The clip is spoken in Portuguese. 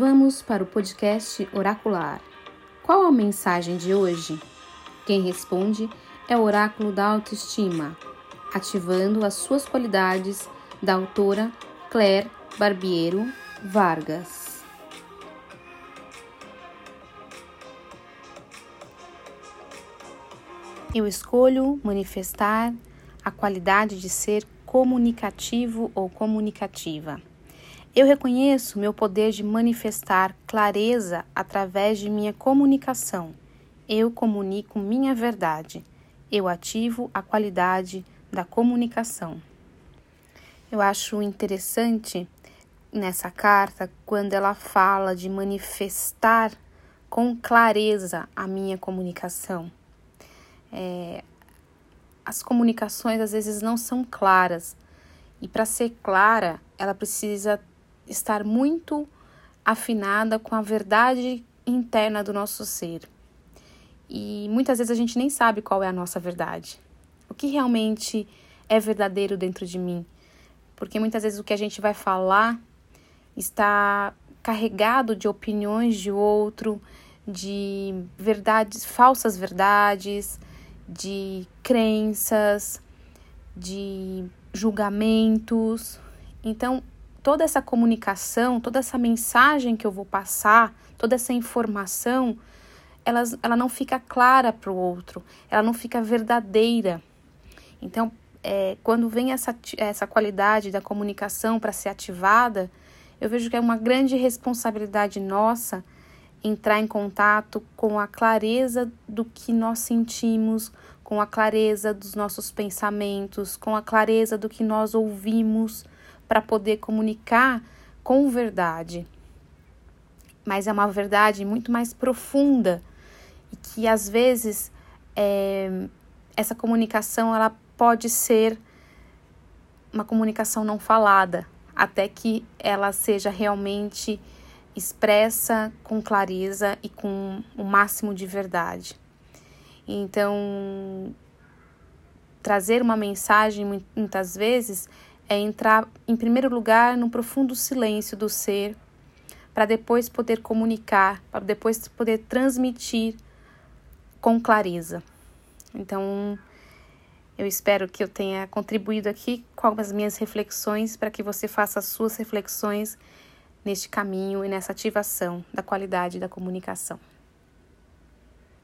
Vamos para o podcast oracular. Qual a mensagem de hoje? Quem responde é o oráculo da autoestima, ativando as suas qualidades da autora Claire Barbiero Vargas. Eu escolho manifestar a qualidade de ser comunicativo ou comunicativa. Eu reconheço meu poder de manifestar clareza através de minha comunicação. Eu comunico minha verdade. Eu ativo a qualidade da comunicação. Eu acho interessante nessa carta quando ela fala de manifestar com clareza a minha comunicação. É, as comunicações às vezes não são claras e para ser clara ela precisa estar muito afinada com a verdade interna do nosso ser. E muitas vezes a gente nem sabe qual é a nossa verdade. O que realmente é verdadeiro dentro de mim. Porque muitas vezes o que a gente vai falar está carregado de opiniões de outro, de verdades, falsas verdades, de crenças, de julgamentos. Então, toda essa comunicação, toda essa mensagem que eu vou passar, toda essa informação, ela, ela não fica clara para o outro, ela não fica verdadeira. Então, é, quando vem essa, essa qualidade da comunicação para ser ativada, eu vejo que é uma grande responsabilidade nossa entrar em contato com a clareza do que nós sentimos, com a clareza dos nossos pensamentos, com a clareza do que nós ouvimos para poder comunicar com verdade. Mas é uma verdade muito mais profunda e que às vezes é, essa comunicação ela pode ser uma comunicação não falada, até que ela seja realmente expressa com clareza e com o máximo de verdade. Então, trazer uma mensagem muitas vezes é entrar, em primeiro lugar, no profundo silêncio do ser, para depois poder comunicar, para depois poder transmitir com clareza. Então, eu espero que eu tenha contribuído aqui com as minhas reflexões para que você faça as suas reflexões neste caminho e nessa ativação da qualidade da comunicação.